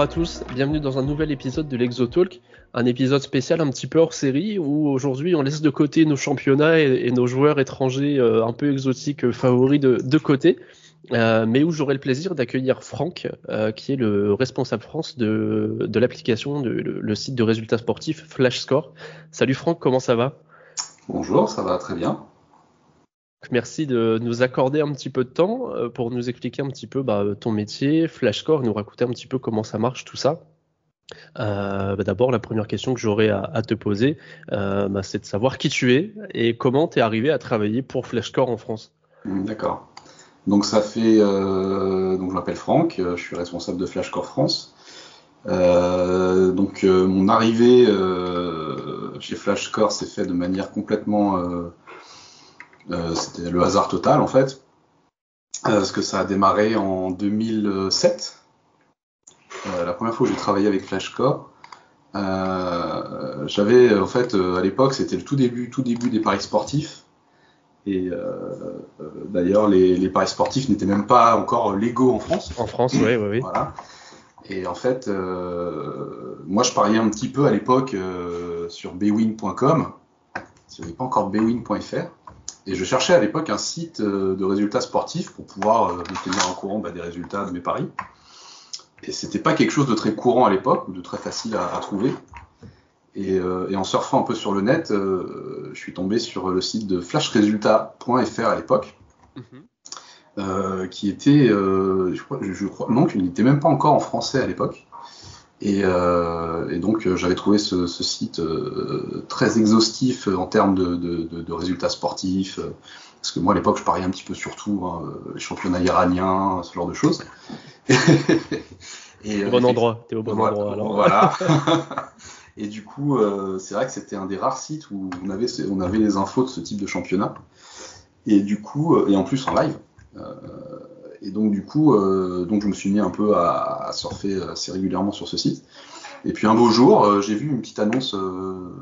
bonjour à tous, bienvenue dans un nouvel épisode de l'Exotalk, un épisode spécial un petit peu hors série où aujourd'hui on laisse de côté nos championnats et, nos joueurs étrangers euh, un peu exotiques euh, favoris de, côté, euh, mais où j'aurai le plaisir d'accueillir Franck, qui est le responsable France de, l'application, de, le, site de résultats sportifs Flash Score. Salut Franck, comment ça va? Bonjour, ça va très bien. Merci de nous accorder un petit peu de temps euh, pour nous expliquer un petit peu bah, ton métier, Flashcore, nous raconter un petit peu comment ça marche tout ça. Euh, bah, d'abord, la première question que j'aurais à, te poser, euh, bah, c'est de savoir qui tu es et comment tu es arrivé à travailler pour Flashcore en France. Mmh, d'accord. Donc ça fait, donc je m'appelle Franck, je suis responsable de Flashcore France. donc mon arrivée chez Flashcore s'est fait de manière complètement c'était le hasard total en fait, euh, parce que ça a démarré en 2007. Euh, la première fois où j'ai travaillé avec Flashcore, j'avais en fait à l'époque c'était le tout début, tout début des paris sportifs. Et d'ailleurs, les, paris sportifs n'étaient même pas encore légaux en France. En France, oui, oui, oui. Voilà. Et en fait, moi, je pariais un petit peu à l'époque sur bwin.com. Il n'y avait pas encore bwin.fr. Et je cherchais à l'époque un site euh, de résultats sportifs pour pouvoir euh, me tenir en courant bah, des résultats de mes paris. Et c'était pas quelque chose de très courant à l'époque, ou de très facile à, trouver. Euh, et, en surfant un peu sur le net, je suis tombé sur le site de flashresultats.fr à l'époque, mhm. qui était, je crois, je crois, non, qui n'était même pas encore en français à l'époque. Euh, et, donc euh, j'avais trouvé ce, site euh, très exhaustif en termes de, résultats sportifs, parce que moi à l'époque je pariais un petit peu surtout hein, les championnats iraniens, ce genre de choses. et, au bon endroit, t'es au bon endroit alors. Voilà. et du coup, c'est vrai que c'était un des rares sites où on avait, on avait les infos de ce type de championnat. Et du coup, et en plus en live et donc du coup, euh, donc je me suis mis un peu à, surfer assez régulièrement sur ce site. Et puis un beau jour, euh, j'ai vu une petite annonce euh,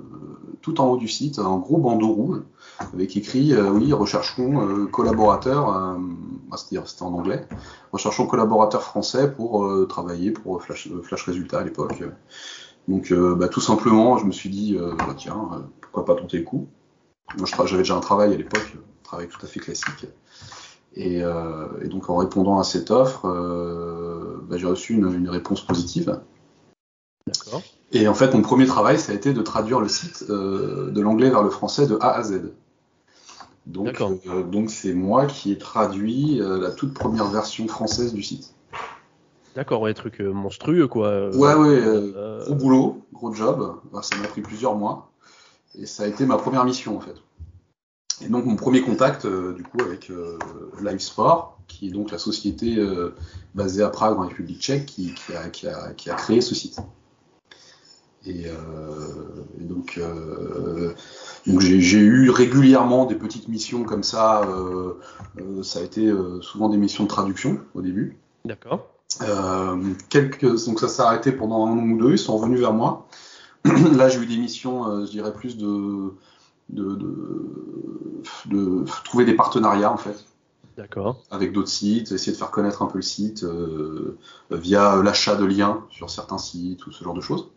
tout en haut du site, un gros bandeau rouge, avec écrit oui, recherchons collaborateurs, ah, c'était en anglais, recherchons collaborateurs français pour travailler pour Flash, Flash Résultats à l'époque. Donc bah, tout simplement, je me suis dit bah, tiens, pourquoi pas tenter le coup. Moi j'avais déjà un travail à l'époque, un travail tout à fait classique. Euh, et, donc en répondant à cette offre, euh, bah, j'ai reçu une, réponse positive. D'accord. Et en fait, mon premier travail, ça a été de traduire le site euh, de l'anglais vers le français de A à Z. Donc, donc c'est moi qui ai traduit la toute première version française du site. D'accord, ouais, truc monstrueux quoi. Ouais, ouais, gros boulot, gros job. ça m'a pris plusieurs mois. Et ça a été ma première mission en fait. Et donc mon premier contact euh, du coup avec euh, Live Sport, qui est donc la société euh, basée à Prague en République tchèque, qui, a, qui, a, qui a, créé ce site. Et, donc, donc j'ai eu régulièrement des petites missions comme ça. ça a été souvent des missions de traduction au début. D'accord. quelques, donc ça s'est arrêté pendant un an ou deux. Ils sont revenus vers moi. Là, j'ai eu des missions, je dirais plus de de, de, trouver des partenariats en fait. D'accord. Avec d'autres sites, essayer de faire connaître un peu le site euh, via l'achat de liens sur certains sites ou ce genre de choses.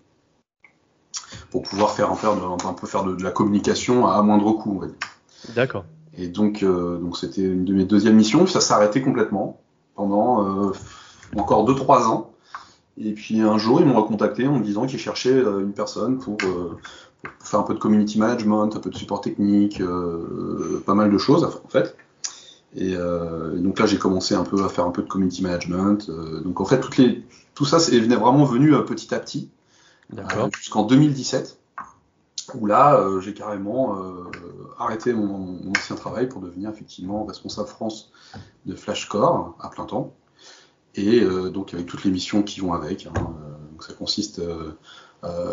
Pour pouvoir faire, faire un peu faire de, la communication à, moindre coût, on va dire. D'accord. Et donc, euh, donc c'était une de mes deuxièmes missions. Ça s'est arrêté complètement pendant euh, encore 2-3 ans. Et puis un jour, ils m'ont recontacté en me disant qu'ils cherchaient une personne pour, faire un peu de community management, un peu de support technique, euh, pas mal de choses en fait. Euh, et, donc là, j'ai commencé un peu à faire un peu de community management. Euh, donc en fait, toutes les, tout ça c'est vraiment venu petit à petit, jusqu'en 2017, où là, j'ai carrément arrêté mon, ancien travail pour devenir effectivement responsable France de Flashcore à plein temps. Et donc avec toutes les missions qui vont avec. Hein, donc ça consiste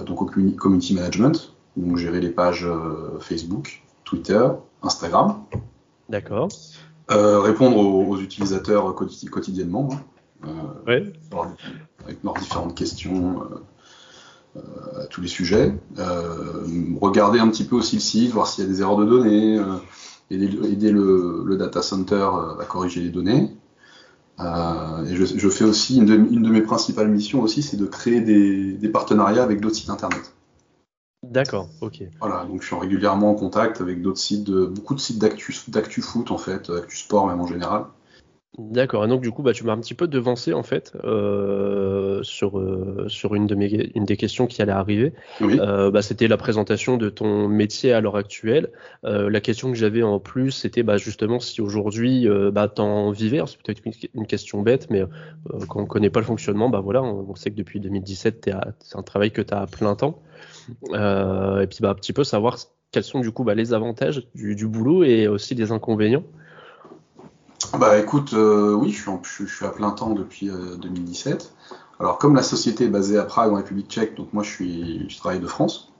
donc au community management, donc gérer les pages euh, Facebook, Twitter, Instagram. D'accord. Euh, répondre aux, utilisateurs quotidiennement. Hein. Euh, avec leurs différentes questions à tous les sujets. regarder un petit peu aussi le site, voir s'il y a des erreurs de données, aider, le, data center à corriger les données. Euh, et je, fais aussi une de, une de, mes principales missions aussi, c'est de créer des, des partenariats avec d'autres sites internet. D'accord, ok. Voilà, donc je suis régulièrement en contact avec d'autres sites, beaucoup de sites d'actu, foot en fait, actu sport même en général. D'accord, et donc du coup, bah, tu m'as un petit peu devancé en fait euh, sur, euh, sur une, de mes, une des questions qui allait arriver. Euh, bah, c'était la présentation de ton métier à l'heure actuelle. la question que j'avais en plus, c'était bah, justement si aujourd'hui bah, t'en vivais. C'est peut-être une, question bête, mais quand on connaît pas le fonctionnement, bah voilà, on, sait que depuis 2017, c'est un travail que tu as à plein temps. et puis bah, un petit peu savoir quels sont du coup bah, les avantages du, du boulot et aussi les inconvénients. Bah écoute, euh, oui, je suis, je, suis, à plein temps depuis 2017. Euh, Alors comme la société est basée à Prague en République tchèque, donc moi je suis, je travaille de France.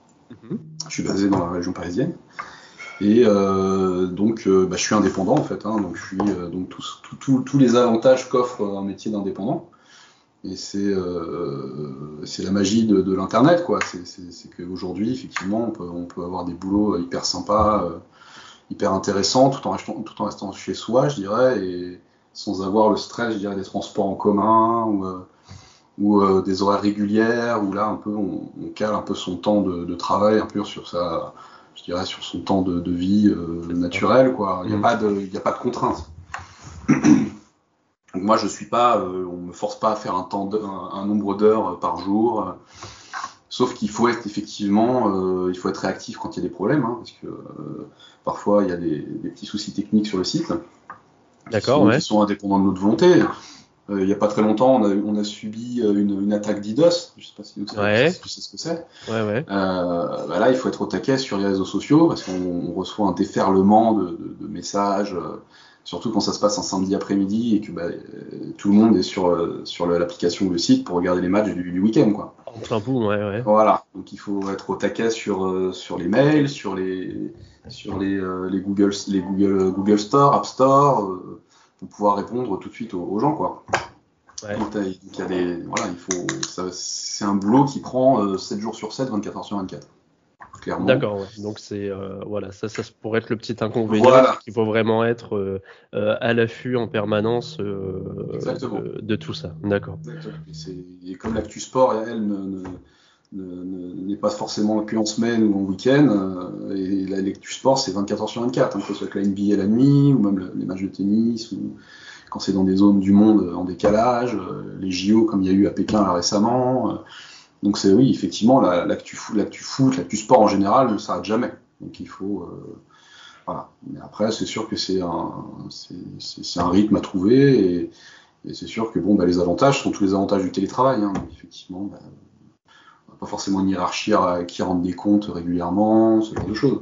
Mhm. Je suis basé dans la région parisienne. Et euh, donc bah, je suis indépendant en fait. Hein, donc je suis donc tous, tous les avantages qu'offre un métier d'indépendant. Et c'est c'est la magie de, de l'internet quoi. C'est qu'aujourd'hui effectivement on peut, on peut avoir des boulots hyper sympas hyper intéressant tout en, restant, tout en restant chez soi, je dirais, et sans avoir le stress, je dirais, des transports en commun ou, euh, ou euh, des horaires régulières, où là, un peu, on, cale un peu son temps de, de, travail un peu sur sa, je dirais, sur son temps de, de vie euh, naturel, quoi. Il n'y a, mm. pas de, il a pas de contraintes. moi, je suis pas, on me force pas à faire un temps, un, un nombre d'heures par jour. Sauf qu'il faut être effectivement, euh, il faut être réactif quand il y a des problèmes, hein, parce que euh, parfois il y a des, petits soucis techniques sur le site. D'accord, ouais. Qui sont indépendants de notre volonté. Euh, il n'y a pas très longtemps, on a, on a subi une, une attaque d'IDOS. Je sais pas si vous savez ce que c'est. Ouais, ouais. Bah là, il faut être au taquet sur les réseaux sociaux parce qu'on reçoit un déferlement de, de, de messages surtout quand ça se passe un samedi après-midi et que bah, tout le monde est sur, euh, sur l'application ou le site pour regarder les matchs du, week-end. Quoi. En plein bout, ouais, ouais. Voilà, donc il faut être au taquet sur, euh, sur les mails, sur les, sur les, euh, les, Google, les Google, Google Store, App Store, pour pouvoir répondre tout de suite aux, gens. Quoi. Ouais. Donc, il y a des, voilà, il faut, c'est un boulot qui prend 7 jours sur 7, 24 heures sur 24. D'accord, donc c'est euh, voilà, ça, ça pourrait être le petit inconvénient qu'il faut vraiment être euh, euh, à l'affût en permanence de, tout ça. D'accord. Et comme l'actu sport, elle n'est pas forcément que en semaine ou en week-end. et l'actu sport, c'est 24 heures sur 24, hein, que ce soit la NBA la nuit ou même les matchs de tennis ou quand c'est dans des zones du monde en décalage, les JO comme il y a eu à Pékin là, récemment. Donc c'est oui, effectivement, l'actu l'actu foot, l'actu sport en général ne s'arrête jamais. Donc il faut euh, voilà. Mais après, c'est sûr que c'est un, un rythme à trouver et, et c'est sûr que bon, bah, les avantages sont tous les avantages du télétravail. Hein. effectivement, bah, on n'a pas forcément une hiérarchie qui rende des comptes régulièrement, ce genre de choses.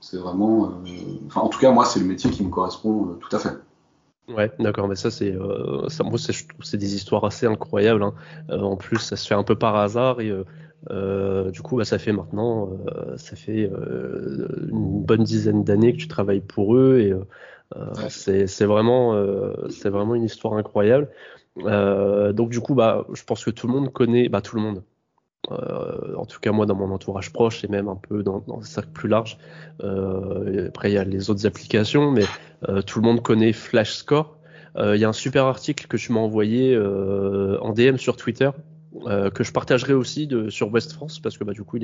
C'est vraiment, euh, enfin, en tout cas, moi, c'est le métier qui me correspond euh, tout à fait. Ouais, d'accord, mais ça c'est, euh, ça, moi je trouve c'est des histoires assez incroyables. Hein. Euh, en plus, ça se fait un peu par hasard et euh, euh du coup, bah, ça fait maintenant, euh, ça fait une bonne dizaine d'années que tu travailles pour eux et c'est, c'est vraiment, c'est vraiment une histoire incroyable. donc du coup, bah, je pense que tout le monde connaît, bah tout le monde. Euh, en tout cas moi dans mon entourage proche et même un peu dans, un cercle plus large. Euh, après il y a les autres applications, mais euh, tout le monde connaît Flash Score. Il y a un super article que tu m'as envoyé en DM sur Twitter euh, que je partagerai aussi de, sur West France parce que bah, du coup,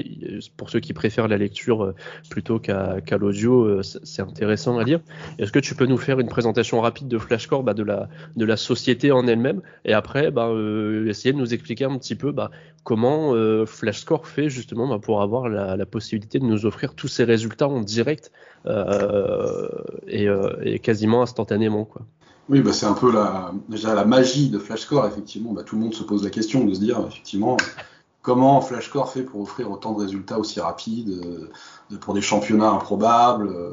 pour ceux qui préfèrent la lecture euh, plutôt qu'à l'audio, euh, c'est intéressant à lire. Est-ce que tu peux nous faire une présentation rapide de Flashcore, bah, de, la, de la société en elle-même, et après bah, essayer de nous expliquer un petit peu bah, comment Flashscore fait justement bah, pour avoir la, la, possibilité de nous offrir tous ces résultats en direct et, et, quasiment instantanément, quoi. Oui, bah c'est un peu la, déjà la magie de Flashcore, effectivement. Bah, tout le monde se pose la question de se dire, effectivement, comment Flashcore fait pour offrir autant de résultats aussi rapides, euh, pour des championnats improbables, euh,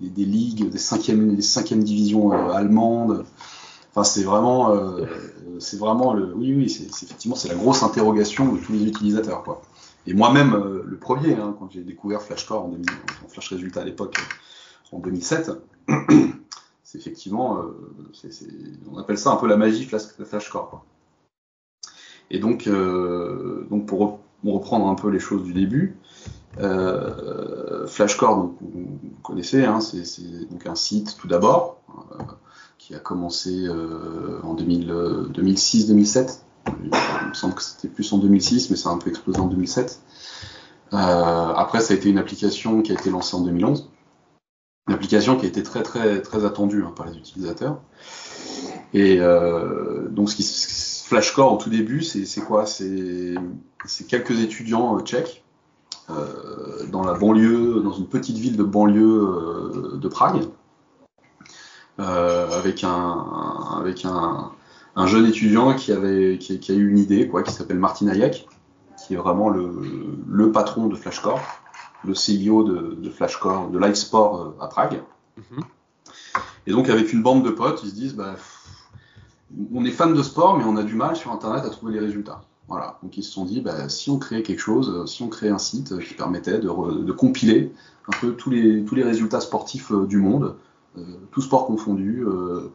des, ligues, des cinquièmes, des cinquièmes divisions euh, allemandes. Enfin, c'est vraiment, vraiment le, oui, oui, c'est effectivement, c'est la grosse interrogation de tous les utilisateurs, quoi. Et moi-même, le premier, hein, quand j'ai découvert Flashcore en, 2000, en Flash Résultats à l'époque, en 2007. C'est effectivement, euh, on appelle ça un peu la magie flashcore. Et donc, euh, pour, reprendre un peu les choses du début, euh, Flashcore, vous, connaissez, hein, c'est donc un site tout d'abord qui a commencé en 2006-2007. Il me semble que c'était plus en 2006, mais ça a un peu explosé en 2007. après, ça a été une application qui a été lancée en 2011 une application qui a été très très attendue hein, par les utilisateurs. Et euh, donc Flashcore au tout début, c'est quoi? C'est quelques étudiants euh, tchèques euh, dans la banlieue, dans une petite ville de banlieue de Prague, avec un jeune étudiant qui a eu une idée qui s'appelle Martin Hayek, qui est vraiment le patron de Flashcore le CEO de, de Flashcore, de Live Sport euh, à Prague. Mhm. Et donc avec une bande de potes, ils se disent, bah, on est fan de sport, mais on a du mal sur Internet à trouver les résultats. Voilà. Donc ils se sont dit, bah, si on créait quelque chose, euh, si on créait un site qui permettait de, de compiler un peu tous les, tous les résultats sportifs euh, du monde, euh, tout sport confondu. Euh,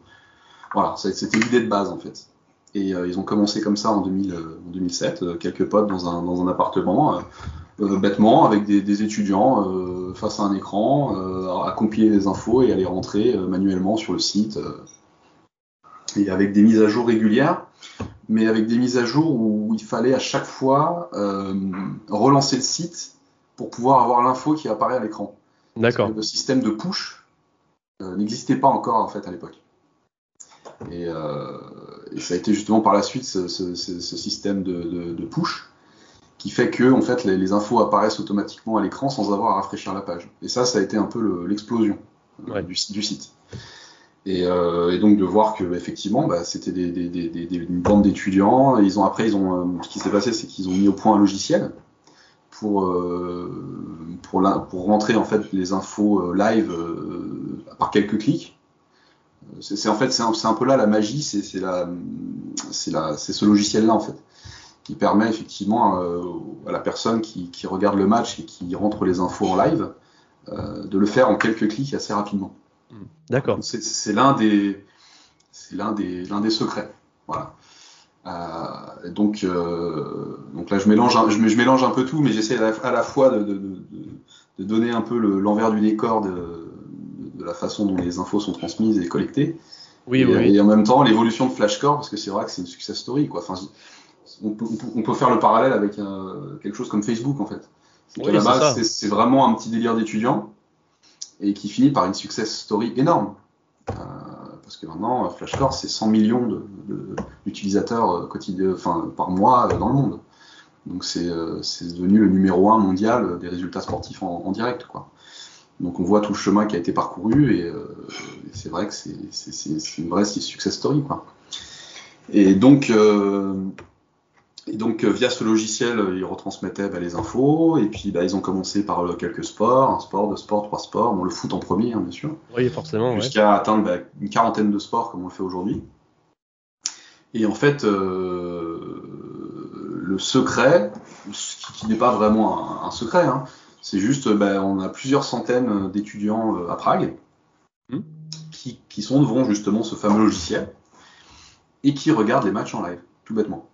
voilà, c'était l'idée de base en fait. Et euh, ils ont commencé comme ça en, 2000, en 2007, quelques potes dans un, dans un appartement. Euh, bêtement avec des, étudiants euh, face à un écran, euh, à compiler les infos et à les rentrer manuellement sur le site. et avec des mises à jour régulières, mais avec des mises à jour où il fallait à chaque fois relancer le site pour pouvoir avoir l'info qui apparaît à l'écran. D'accord. Le système de push n'existait pas encore en fait à l'époque. Et, ça a été justement par la suite ce, système de, push qui fait que en fait les, infos apparaissent automatiquement à l'écran sans avoir à rafraîchir la page. Et ça, ça a été un peu l'explosion euh, du, site. Euh, et, donc de voir que effectivement, bah, c'était des, des, des, une bande d'étudiants. Ils ont après, ils ont euh, ce qui s'est passé, c'est qu'ils ont mis au point un logiciel pour pour, la, pour rentrer en fait les infos live par quelques clics. C'est en fait c'est un, un, peu là la magie, c'est c'est la c'est ce logiciel là en fait qui permet effectivement euh, à la personne qui, qui, regarde le match et qui rentre les infos en live euh, de le faire en quelques clics assez rapidement. D'accord. C'est l'un des c'est l'un des l'un des secrets. Voilà. Euh, donc euh, donc là je mélange un, je, je, mélange un peu tout, mais j'essaie à, la fois de, de, de, de, donner un peu l'envers du décor de, de la façon dont les infos sont transmises et collectées. Oui, et, oui. et en même temps l'évolution de Flashcore parce que c'est vrai que c'est une success story quoi. Enfin, on peut, faire le parallèle avec euh, quelque chose comme Facebook en fait. C'est la base, c'est vraiment un petit délire d'étudiant et qui finit par une success story énorme. Euh, parce que maintenant, Flashcore, c'est 100 millions d'utilisateurs de, quotidiens, enfin, par mois dans le monde. Donc c'est devenu le numéro un mondial des résultats sportifs en, direct. Quoi. Donc on voit tout le chemin qui a été parcouru et, euh, c'est vrai que c'est une vraie success story. Quoi. Et donc, euh, et donc, euh, via ce logiciel, euh, ils retransmettaient bah, les infos. Et puis, bah, ils ont commencé par euh, quelques sports, un sport, deux sports, trois sports. Bon, le foot en premier, hein, bien sûr. Oui, forcément. Jusqu'à atteindre bah, une quarantaine de sports, comme on le fait aujourd'hui. Et en fait, euh, le secret, qui, qui n'est pas vraiment un, un secret, hein, c'est juste, on a plusieurs centaines d'étudiants à Prague mmh. qui, qui sont devant justement ce fameux logiciel et qui regardent les matchs en live, tout bêtement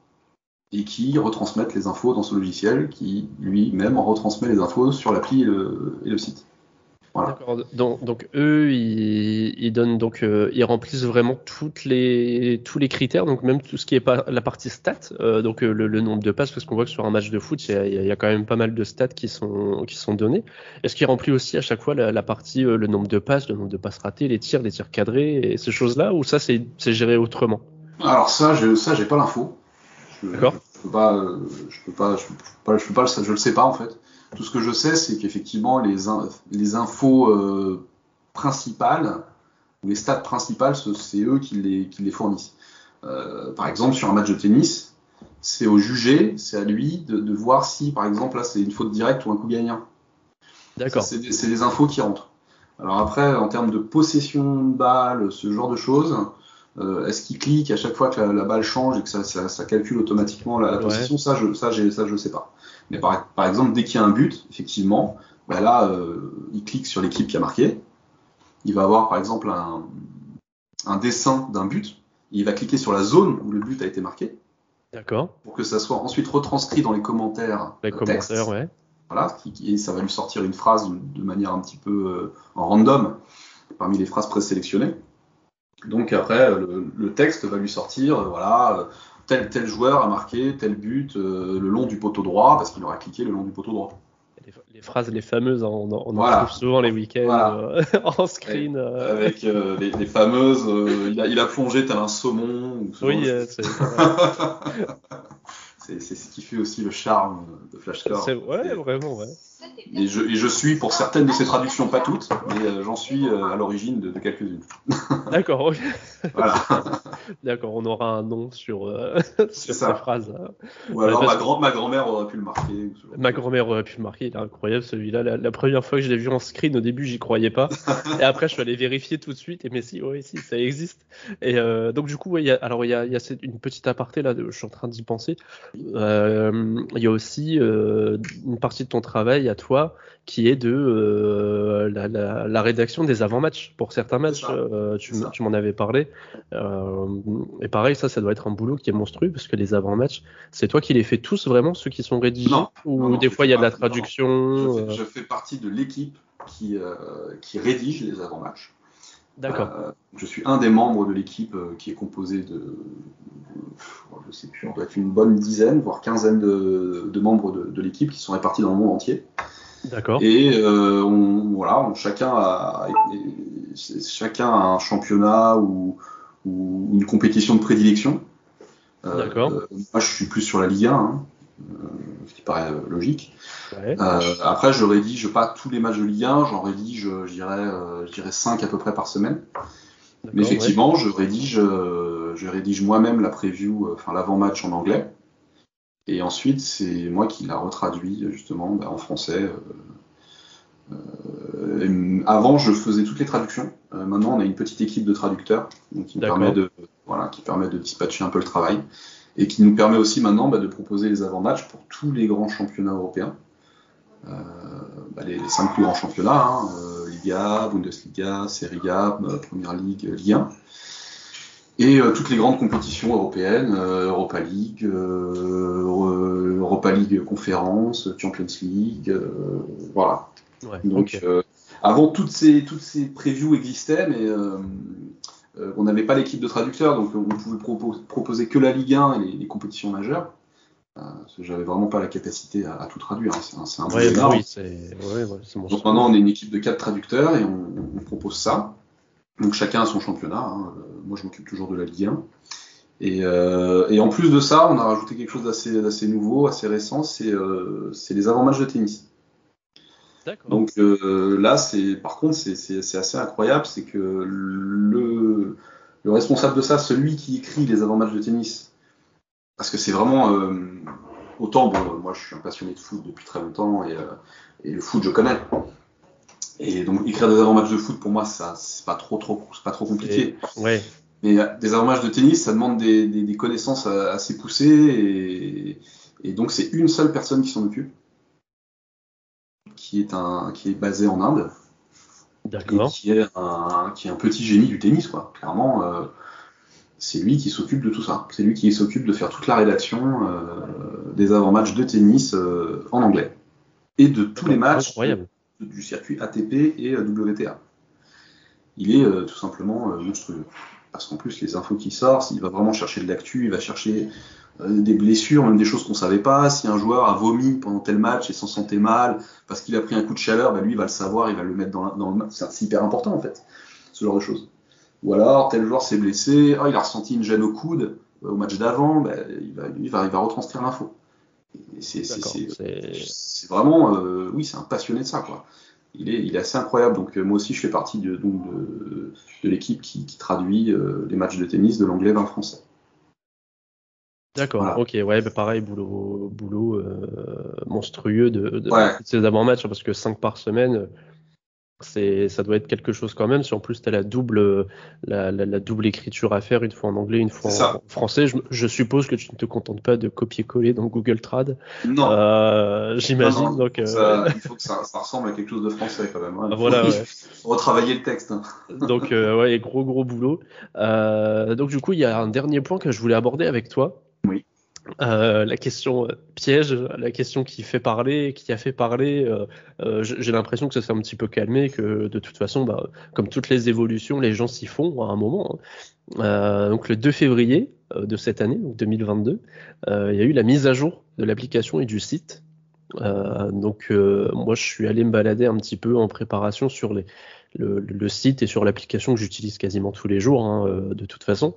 et qui retransmettent les infos dans ce logiciel qui lui-même retransmet les infos sur l'appli et le, site. Voilà. Donc, donc, eux, ils, ils donnent donc euh, ils remplissent vraiment toutes les tous les critères, donc même tout ce qui est pas la partie stats, euh, donc euh, le, nombre de passes, parce qu'on voit que sur un match de foot, il y, a, y a, quand même pas mal de stats qui sont qui sont donnés. Est-ce qu'il remplit aussi à chaque fois la, la partie le nombre de passes, le nombre de passes ratées, les tirs, les tirs cadrés et ces choses-là, ou ça c'est géré autrement? Alors ça, je, ça j'ai pas l'info. D'accord. Je peux pas, je peux pas, je peux pas, je peux pas, je le sais pas en fait. Tout ce que je sais, c'est qu'effectivement les, les infos euh, principales, les stats principales, c'est eux qui les, qui les fournissent. Euh, par exemple, sur un match de tennis, c'est au jugé, c'est à lui de, de, voir si, par exemple, là, c'est une faute directe ou un coup gagnant. D'accord. C'est des, infos qui rentrent. Alors après, en termes de possession de balle, ce genre de choses, euh, est-ce qu'il clique à chaque fois que la, balle change et que ça, ça, ça calcule automatiquement la, la position? Ça, je, ça, ça, je sais pas. Mais par, par exemple, dès qu'il y a un but, effectivement, bah là, euh, il clique sur l'équipe qui a marqué. Il va avoir, par exemple, un, un dessin d'un but. Il va cliquer sur la zone où le but a été marqué. D'accord. Pour que ça soit ensuite retranscrit dans les commentaires. Les commentaires, ouais. Voilà, et ça va lui sortir une phrase de manière un petit peu euh, en random parmi les phrases présélectionnées. Donc après, le, texte va lui sortir, voilà, tel tel joueur a marqué tel but le long du poteau droit parce qu'il aura cliqué le long du poteau droit les, phrases les fameuses, hein, on, on en trouve souvent les week-ends euh, en screen. Euh. Avec euh, les, fameuses, il a, il, a, plongé tel un saumon. oui, c'est c'est ce qui fait aussi le charme de Flashcore. Ouais, vraiment, ouais. Et je, et je, suis pour certaines de ces traductions, pas toutes, mais euh, j'en suis euh, à l'origine de, de quelques-unes. D'accord. Voilà. D'accord, on aura un nom sur, euh, sur ces phrases. Ou alors ma, grand, ma grand-mère aurait pu le marquer. Ma grand-mère aurait pu le marquer, il est incroyable celui-là. La, première fois que je l'ai vu en screen, au début, j'y croyais pas. et après, je suis allé vérifier tout de suite, et mais si, oui, si, ça existe. Et donc, du coup, ouais, y a, alors il y a, y a une petite aparté là, je suis en train d'y penser. Il y a aussi une partie de ton travail à toi qui est de euh, la, rédaction des avant-matchs pour certains matchs. Euh, tu, m'en avais parlé. Euh, et pareil, ça, ça doit être un boulot qui est monstrueux parce que les avant-matchs, c'est toi qui les fais tous vraiment, ceux qui sont rédigés? Ou des fois il y a de la traduction je fais, partie de l'équipe qui, qui rédige les avant-matchs. D'accord. je suis un des membres de l'équipe qui est composé de, je sais plus, on doit être une bonne dizaine, voire quinzaine de, de membres de, de l'équipe qui sont répartis dans le monde entier. D'accord. Et euh, on, voilà, chacun, a, chacun a un championnat ou, ou une compétition de prédilection. Euh, D'accord. moi, je suis plus sur la Ligue 1, hein, euh, ce qui paraît logique. après, je rédige pas tous les matchs de Ligue 1, j'en rédige, je dirais, je dirais 5 à peu près par semaine. Mais effectivement, je rédige, je rédige moi-même la preview, enfin l'avant-match en anglais. Et ensuite, c'est moi qui l'a retraduit justement bah, en français. Euh, euh, avant, je faisais toutes les traductions. Euh, maintenant, on a une petite équipe de traducteurs qui permet de voilà, qui permet de dispatcher un peu le travail et qui nous permet aussi maintenant bah, de proposer les avant-matchs pour tous les grands championnats européens. Bah, les, cinq plus grands championnats, hein, Liga, Bundesliga, Serie A, Première Ligue, Ligue 1 et euh, toutes les grandes compétitions européennes, euh, Europa League, euh, Europa League Conférence, Champions League, voilà. Donc avant toutes ces toutes ces previews existaient, mais on n'avait pas l'équipe de traducteurs, donc on pouvait proposer que la Ligue 1 et les, compétitions majeures. J'avais vraiment pas la capacité à, tout traduire. Hein. C'est un, un ouais, bah oui, ouais, Donc maintenant on est une équipe de quatre traducteurs et on, on propose ça. Donc chacun a son championnat. Hein. Moi, je m'occupe toujours de la Ligue 1. Et, euh, et, en plus de ça, on a rajouté quelque chose d'assez nouveau, assez récent, c'est euh, les avant-matchs de tennis. Donc euh, là, c'est par contre, c'est assez incroyable, c'est que le, le, responsable de ça, celui qui écrit les avant-matchs de tennis, parce que c'est vraiment euh, autant, bon, moi je suis un passionné de foot depuis très longtemps et, euh, et le foot je connais, et donc écrire des avant-matchs de foot pour moi ça c'est pas trop trop c'est pas trop compliqué. ouais. Mais euh, des avant-matchs de tennis ça demande des, des, des connaissances euh, assez poussées et, et donc c'est une seule personne qui s'en occupe, qui est un qui est basé en Inde. D'accord. Qui est un qui est un petit génie du tennis quoi. Clairement. Euh, c'est lui qui s'occupe de tout ça. C'est lui qui s'occupe de faire toute la rédaction euh, des avant-matchs de tennis euh, en anglais et de tous les matchs incroyable du circuit ATP et euh, WTA. Il est euh, tout simplement euh, monstrueux. Parce qu'en plus, les infos qui sortent, il va vraiment chercher de l'actu, il va chercher des blessures, même des choses qu'on savait pas. Si un joueur a vomi pendant tel match et s'en sentait mal parce qu'il a pris un coup de chaleur, bah lui il va le savoir, il va le mettre dans, le match. C'est hyper important en fait, ce genre de choses. Ou alors tel joueur s'est blessé, oh, il a ressenti une gêne au coude au match d'avant, bah, il, va, va, il va retranscrire l'info. C'est vraiment, euh, oui, c'est un passionné de ça, quoi. Il est, il est assez incroyable. Donc, euh, moi aussi, je fais partie de, donc, de, de l'équipe qui, qui, traduit euh, les matchs de tennis de l'anglais vers le français. D'accord, ok, ouais, bah pareil, boulot, boulot monstrueux de, de ces avant-matchs, parce que 5 par semaine, c'est ça doit être quelque chose quand même. Si en plus tu as la double la, la, double écriture à faire une fois en anglais une fois en, français je, je, suppose que tu ne te contentes pas de copier-coller dans Google Trad. Non. Euh, j'imagine donc euh... il faut que ça, ça, ressemble à quelque chose de français quand même hein. voilà ouais. retravailler le texte hein. donc euh, ouais gros gros boulot. Euh, donc du coup il y a un dernier point que je voulais aborder avec toi Euh, la question euh, piège, la question qui fait parler, qui a fait parler, euh, j'ai l'impression que ça s'est un petit peu calmé, que de toute façon, bah, comme toutes les évolutions, les gens s'y font à un moment. Hein. Donc le 2 février de cette année, donc 2022, il y a eu la mise à jour de l'application et du site. donc moi, je suis allé me balader un petit peu en préparation sur les, le, site et sur l'application que j'utilise quasiment tous les jours, hein, de toute façon.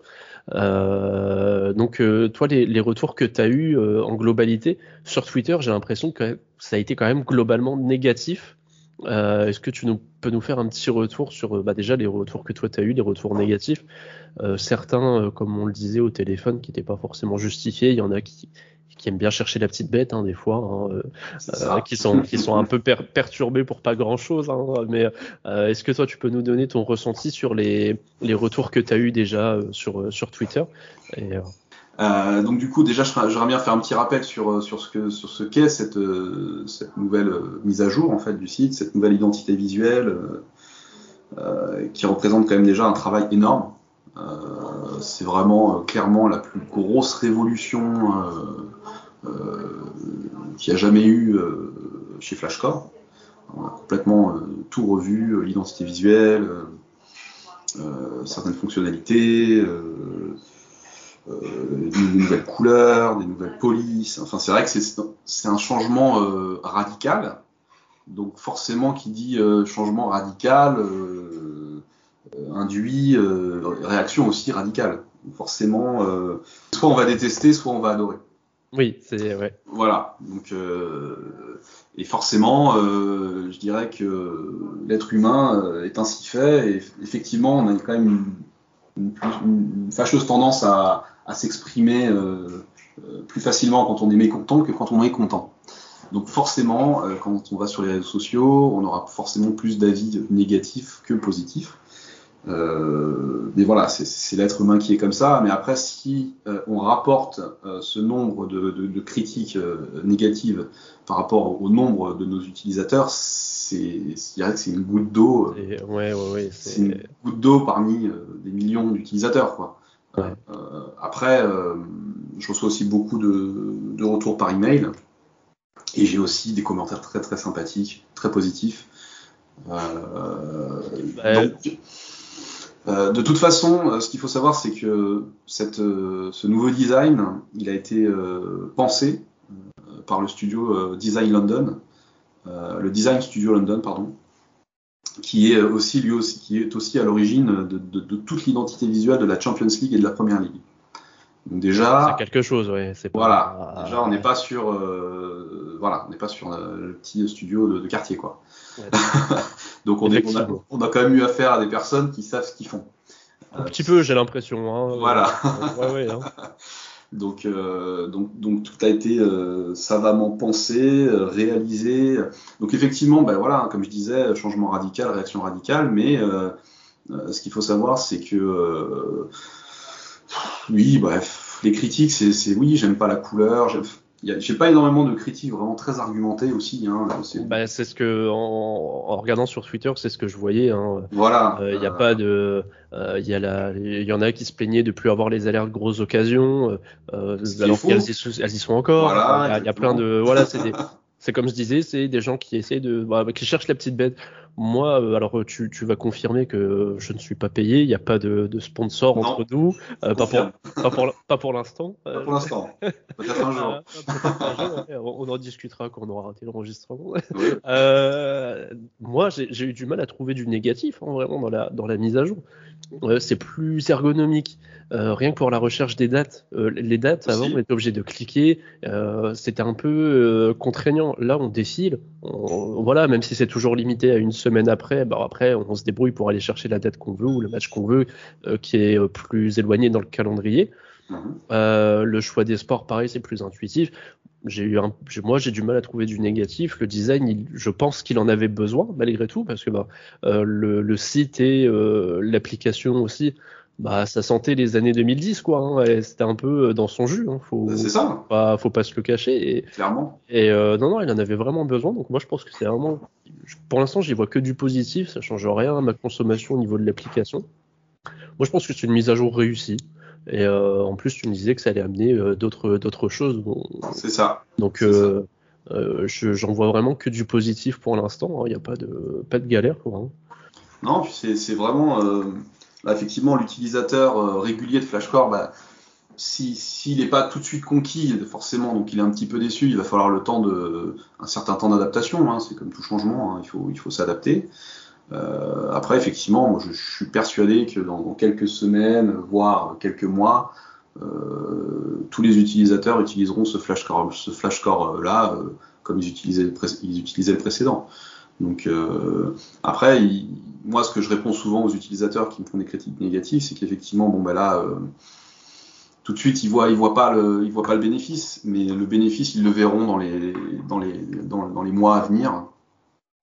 Euh, donc, euh, toi, les, retours que tu as eu euh, en globalité sur Twitter, j'ai l'impression que ça a été quand même globalement négatif. Est-ce que tu peux nous faire un petit retour sur bah, déjà les retours que toi tu as eu, les retours négatifs? Certains, comme on le disait au téléphone, qui n'étaient pas forcément justifiés. Il y en a qui, qui aiment bien chercher la petite bête hein, des fois, hein, euh, euh qui sont qui sont un peu per perturbés pour pas grand chose. Hein, mais euh, est-ce que toi tu peux nous donner ton ressenti sur les les retours que tu as eu déjà sur sur Twitter et, donc du coup déjà j'aimerais bien faire un petit rappel sur sur ce que sur ce qu'est cette cette nouvelle mise à jour en fait du site, cette nouvelle identité visuelle qui représente quand même déjà un travail énorme. C'est vraiment clairement la plus grosse révolution euh, qui a jamais eu euh, chez Flashcore. On a complètement euh, tout revu, l'identité visuelle, certaines fonctionnalités, des nouvelles couleurs, des nouvelles polices. Enfin, c'est vrai que c'est un changement radical. Donc forcément, qui dit changement radical induit réaction aussi radicale. Forcément, soit on va détester, soit on va adorer. Oui, c'est ouais. Voilà. Donc euh, et forcément, euh, je dirais que l'être humain euh, est ainsi fait. Et effectivement, on a quand même une, une, fâcheuse tendance à, à s'exprimer euh, euh, plus facilement quand on est mécontent que quand on est content. Donc forcément, euh, quand on va sur les réseaux sociaux, on aura forcément plus d'avis négatifs que positifs. Euh, mais voilà, c'est l'être humain qui est comme ça. Mais après, si euh, on rapporte euh, ce nombre de, de, de critiques euh, négatives par rapport au nombre de nos utilisateurs, c'est, je dirais que c'est une goutte d'eau. Ouais, ouais, ouais, c'est une goutte d'eau parmi des millions d'utilisateurs, quoi. Après, je reçois aussi beaucoup de, de retours par email. Et j'ai aussi des commentaires très très sympathiques, très positifs. Euh, bah, donc, euh, de toute façon, euh, ce qu'il faut savoir, c'est que cette, euh, ce nouveau design, il a été pensé par le studio Design London, le Design Studio London, pardon, qui est aussi lui aussi, qui est aussi à l'origine de, de, de, toute l'identité visuelle de la Champions League et de la Première Ligue. Donc déjà, c'est quelque chose, ouais. C'est voilà. déjà, on n'est pas sur, voilà, on n'est pas sur le petit studio de, de quartier, quoi. Ouais. Donc on, est, on, a, on, a, quand même eu affaire à des personnes qui savent ce qu'ils font. Un petit peu, j'ai l'impression. Hein, voilà. ouais, ouais, hein. donc, euh, donc, donc tout a été euh, savamment pensé, euh, réalisé. Donc effectivement, ben voilà, comme je disais, changement radical, réaction radicale, mais ce qu'il faut savoir, c'est que oui, bref, les critiques, c'est oui, j'aime pas la couleur, j'ai pas énormément de critiques vraiment très argumentées aussi. Hein, c'est bah, ce que en, en, regardant sur Twitter, c'est ce que je voyais. Hein. Voilà. Il euh, n'y a pas de, il euh, y a la, il y en a qui se plaignaient de plus avoir les alertes grosses occasions, euh, alors qu'elles y, elles y sont encore. Voilà, il y, y, a plein de, voilà, c'est des, c'est comme je disais, c'est des gens qui essaient de, bah, qui cherchent la petite bête. Moi, euh, alors tu, tu, vas confirmer que je ne suis pas payé, il n'y a pas de, de sponsor non, entre nous, euh, pas, pour, pas pour, pas pour l'instant. Pas pour l'instant. Peut-être un jour. on en discutera quand on aura raté l'enregistrement. Oui. Euh, moi, j'ai eu du mal à trouver du négatif, hein, vraiment dans la, dans la mise à jour. C'est plus ergonomique. Euh, rien que pour la recherche des dates. Euh, les dates, avant, on était obligé de cliquer. Euh, c'était un peu contraignant. Là, on défile. On, voilà, même si c'est toujours limité à une semaine après, bah après, on, se débrouille pour aller chercher la date qu'on veut ou le match qu'on veut, qui est plus éloigné dans le calendrier. Mmh. le choix des sports, pareil, c'est plus intuitif. J'ai eu un, moi, j'ai du mal à trouver du négatif. Le design, il, je pense qu'il en avait besoin malgré tout, parce que bah, le, le, site et l'application aussi bah, ça sentait les années 2010, quoi. Hein, C'était un peu euh, dans son jus. Hein, faut, c'est ça. Pas, faut pas se le cacher. Et, Clairement. Et euh, non, non, il en avait vraiment besoin. Donc moi, je pense que c'est vraiment. Pour l'instant, j'y vois que du positif. Ça change rien à ma consommation au niveau de l'application. Moi, je pense que c'est une mise à jour réussie. Et en plus, tu me disais que ça allait amener d'autres d'autres choses. C'est ça. Donc j'en vois vraiment que du positif pour l'instant. Il n'y a pas de pas de galère quoi. Hein. Non, c'est vraiment effectivement l'utilisateur régulier de Flashcore. Bah, s'il n'est pas tout de suite conquis, forcément, donc il est un petit peu déçu, il va falloir le temps de, un certain temps d'adaptation. Hein, c'est comme tout changement, hein, il faut, il faut s'adapter. Euh, après, effectivement, moi, je, suis persuadé que dans, quelques semaines, voire quelques mois, euh, tous les utilisateurs utiliseront ce flashcore, ce flashcore euh, là, comme ils utilisaient, le précédent. Donc après, moi, ce que je réponds souvent aux utilisateurs qui me font des critiques négatives, c'est qu'effectivement, bon, ben là tout de suite, ils voient, ils voient pas le, ils voient pas le bénéfice, mais le bénéfice, ils le verront dans les, dans les, dans, les mois à venir,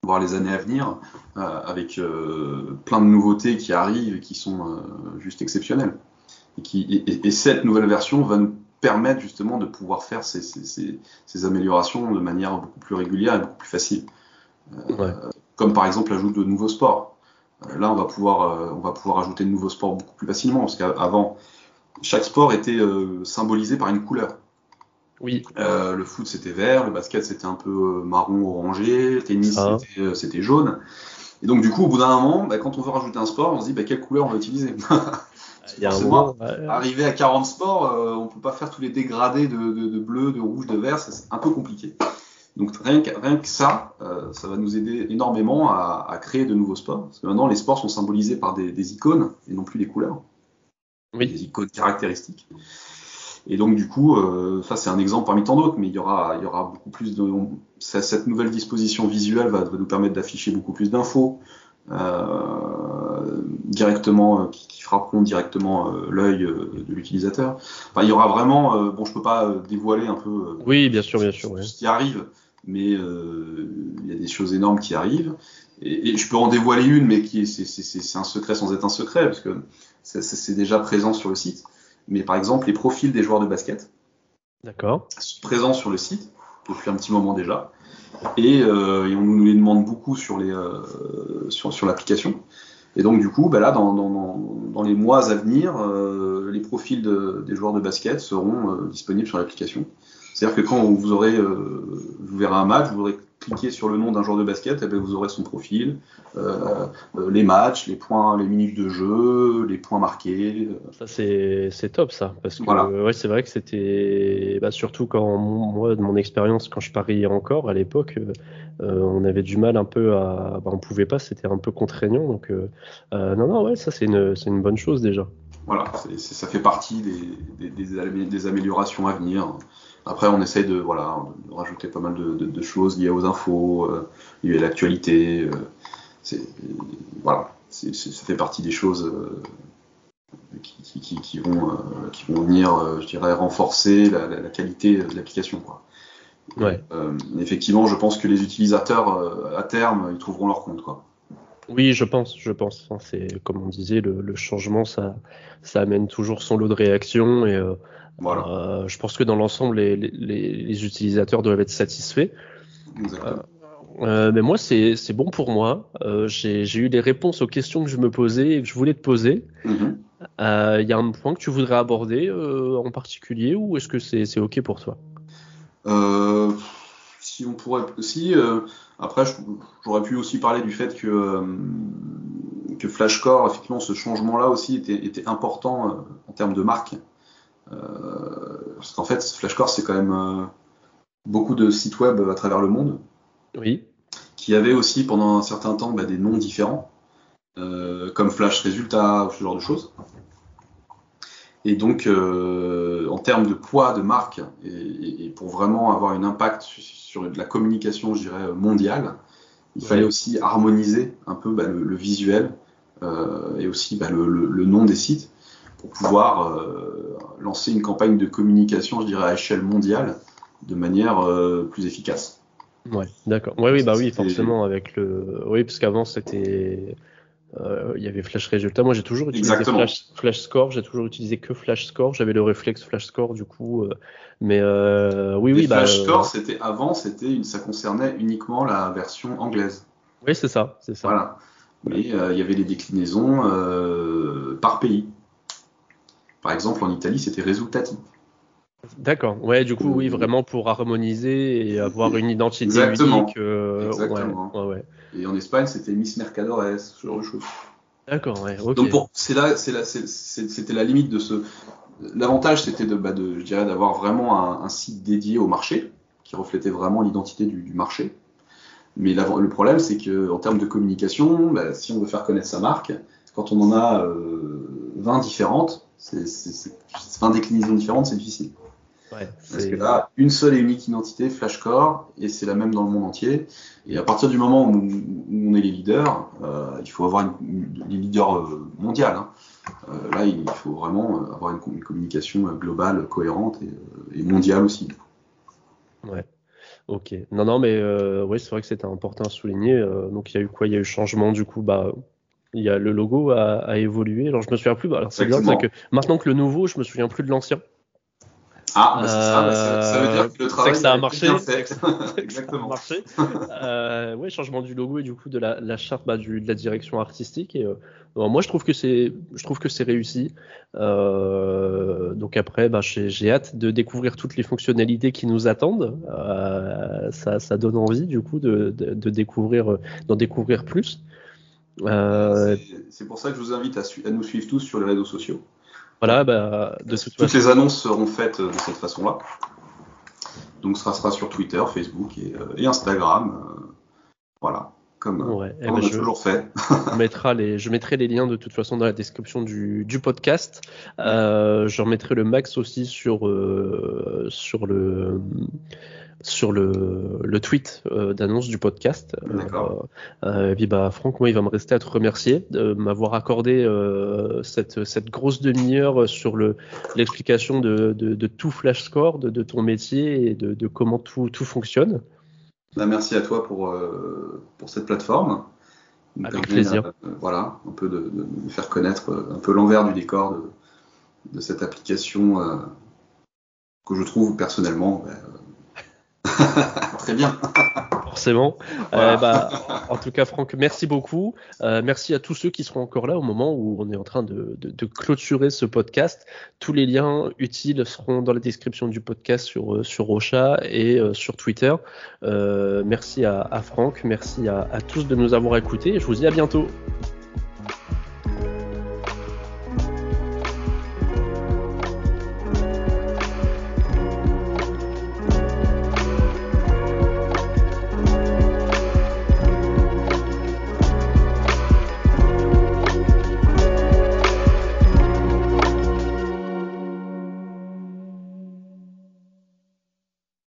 voire les années à venir, euh, avec euh, plein de nouveautés qui arrivent et qui sont euh, juste exceptionnelles. Et, qui, et, cette nouvelle version va nous permettre justement de pouvoir faire ces, ces, ces, améliorations de manière beaucoup plus régulière et beaucoup plus facile. Comme par exemple l'ajout de nouveaux sports. là, on va pouvoir, on va pouvoir ajouter de nouveaux sports beaucoup plus facilement, parce qu'avant, chaque sport était symbolisé par une couleur. Oui. Euh, le foot c'était vert, le basket c'était un peu euh, marron orangé, le tennis ah. c'était jaune. Et donc du coup au bout d'un moment, bah, quand on veut rajouter un sport, on se dit bah, quelle couleur on va utiliser? Il y a un moment, Arriver à 40 sports, on peut pas faire tous les dégradés de, bleu, de rouge, de vert, c'est un peu compliqué. Donc rien que, rien que ça, ça va nous aider énormément à, créer de nouveaux sports. Parce que maintenant les sports sont symbolisés par des icônes et non plus des couleurs des icônes caractéristiques. Et donc du coup, euh, ça c'est un exemple parmi tant d'autres, mais il y aura, il y aura beaucoup plus de. cette nouvelle disposition visuelle va, nous permettre d'afficher beaucoup plus d'infos euh, directement, euh, qui, frapperont directement l'œil de l'utilisateur. Enfin, il y aura vraiment. bon, je peux pas dévoiler un peu. oui, bien sûr, bien sûr. Ce qui arrive, mais il y a des choses énormes qui arrivent. Et, et je peux en dévoiler une, mais qui c'est un secret sans être un secret, parce que c'est déjà présent sur le site. Mais par exemple, les profils des joueurs de basket D'accord. sont présents sur le site depuis un petit moment déjà. Et, euh, on nous les demande beaucoup sur les euh, sur, sur l'application. Et donc du coup, bah là, dans, dans, dans, les mois à venir, euh, les profils de, des joueurs de basket seront disponibles sur l'application. C'est-à-dire que quand vous aurez, euh, vous verrez un match, vous aurez cliquez sur le nom d'un joueur de basket, et eh bien vous aurez son profil, euh, euh, les matchs, les points, les minutes de jeu, les points marqués. Ça c'est top ça, parce que ouais, c'est vrai que c'était bah, surtout quand moi de mon expérience quand je pariais encore à l'époque, on avait du mal un peu à, bah, on pouvait pas, c'était un peu contraignant donc non non ouais ça c'est une c'est une bonne chose déjà. Voilà, ça fait partie des, des, des améliorations à venir. Après, on essaye de, voilà, de rajouter pas mal de, choses liées aux infos, euh, liées à l'actualité. Euh, voilà, ça fait partie des choses euh, qui, vont, qui vont venir, je dirais, renforcer la, qualité de l'application. Ouais. effectivement, je pense que les utilisateurs, à terme, ils trouveront leur compte. Quoi. Oui, je pense, je pense. C'est comme on disait, le, changement, ça, ça amène toujours son lot de réactions et voilà. Euh, je pense que dans l'ensemble, les, les, les, utilisateurs doivent être satisfaits. Euh, euh, mais moi, c'est bon pour moi. Euh, J'ai eu les réponses aux questions que je me posais et que je voulais te poser. Il mm y a un point que tu voudrais aborder en particulier ou est-ce que c'est OK pour toi? Si on pourrait, si après, j'aurais pu aussi parler du fait que que Flashcore, effectivement, ce changement-là aussi était, était important en termes de marque. Euh, parce qu'en fait, Flashcore, c'est quand même euh, beaucoup de sites web à travers le monde. Oui. Qui avaient aussi pendant un certain temps bah, des noms différents, euh, comme Flash Résultats ou ce genre de choses. Et donc, en termes de poids de marque, et, pour vraiment avoir un impact sur, la communication, je dirais, mondiale, il fallait aussi harmoniser un peu bah, le, visuel et aussi bah, le, nom des sites pour pouvoir euh, lancer une campagne de communication, je dirais, à échelle mondiale, de manière euh, plus efficace. Ouais, d'accord. Ouais, oui, bah oui, forcément, avec le. Oui, parce qu'avant, c'était. Euh, il y avait Flash Résultat. Moi, j'ai toujours utilisé Flash, Flash, Score. J'ai toujours utilisé que Flash Score. J'avais le réflexe Flash Score, du coup. mais oui, oui. Bah, Flash Score, c'était avant, c'était ça concernait uniquement la version anglaise. Oui, c'est ça, c'est ça. Voilà. Mais il y avait les déclinaisons par pays Par exemple, en Italie, c'était Resultati. D'accord. Ouais, du coup, oui, vraiment pour harmoniser et avoir une identité Exactement. unique. euh, Exactement. Ouais, ouais, ouais. Et en Espagne, c'était Miss Mercadores, ce genre de choses. D'accord, ouais, ok. Donc pour, c'est là, c'est c'était la limite de ce. L'avantage, c'était de, bah, de, je dirais, d'avoir vraiment un, un site dédié au marché, qui reflétait vraiment l'identité du, du marché. Mais le problème, c'est que en termes de communication, bah, si on veut faire connaître sa marque, quand on en a euh, 20 différentes, c'est, c'est, c'est- 20 déclinaisons différentes, c'est difficile. Ouais, Parce que là, une seule et unique identité, Flashcore, et c'est la même dans le monde entier. Et à partir du moment où, où on est les leaders, euh, il faut avoir une, une- les leaders euh, mondiales. hein. Euh, là, il faut vraiment euh, avoir une, com- une communication euh, globale, cohérente et, euh, et mondiale aussi. Ouais. Ok. Non, non, mais euh, ouais, c'est vrai que c'était important à souligner. euh, donc, il y a eu quoi? Il y a eu changement, du coup, bah, il y a le logo a, a évolué. Alors, je me souviens plus. bah, alors, c'est bien, que maintenant que le nouveau, je me souviens plus de l'ancien. Ah, bah, ça, bah, ça, ça veut dire que le Euh, travail que ça a marché. bien fait. ça- ça a Exactement. marché. Euh, ouais, changement du logo et du coup de la, la charte bah, du, de la direction artistique. Et, euh, moi, je trouve que c'est, je trouve que c'est réussi. Euh, donc après, bah, j'ai, hâte de découvrir toutes les fonctionnalités qui nous attendent. Euh, ça, ça donne envie du coup de, de, de découvrir, euh, d'en découvrir plus. Euh, C'est- pour ça que je vous invite à, nous suivre tous sur les réseaux sociaux. voilà, bah, de toute Toutes façon. les annonces seront faites euh, de cette façon-là. Donc ça sera sur Twitter, Facebook et, euh, et Instagram. euh, voilà, comme, euh, Ouais, eh comme ben, on a je- toujours fait. On mettra les, je mettrai les liens de toute façon dans la description du, du podcast. Euh, je remettrai le max aussi sur, euh, sur le sur le, le tweet euh, d'annonce du podcast. D'accord. Euh, euh, et puis bah Franck, moi il va me rester à te remercier de m'avoir accordé euh, cette, cette grosse demi-heure sur le l'explication de, de, de tout Flash Score, de, de ton métier et de, comment tout, tout fonctionne. Bah, merci à toi pour, pour cette plateforme. Avec permet, plaisir. voilà, un peu de, de faire connaître un peu l'envers du décor de, de cette application que je trouve personnellement bah, très bien. Forcément. Voilà. Euh, bah, en tout cas, Franck, merci beaucoup. Euh, merci à tous ceux qui seront encore là au moment où on est en train de, de- de clôturer ce podcast. Tous les liens utiles seront dans la description du podcast sur, euh, sur Rocha et euh, sur Twitter. Merci à, à Franck, merci à, à tous de nous avoir écoutés et je vous dis à bientôt.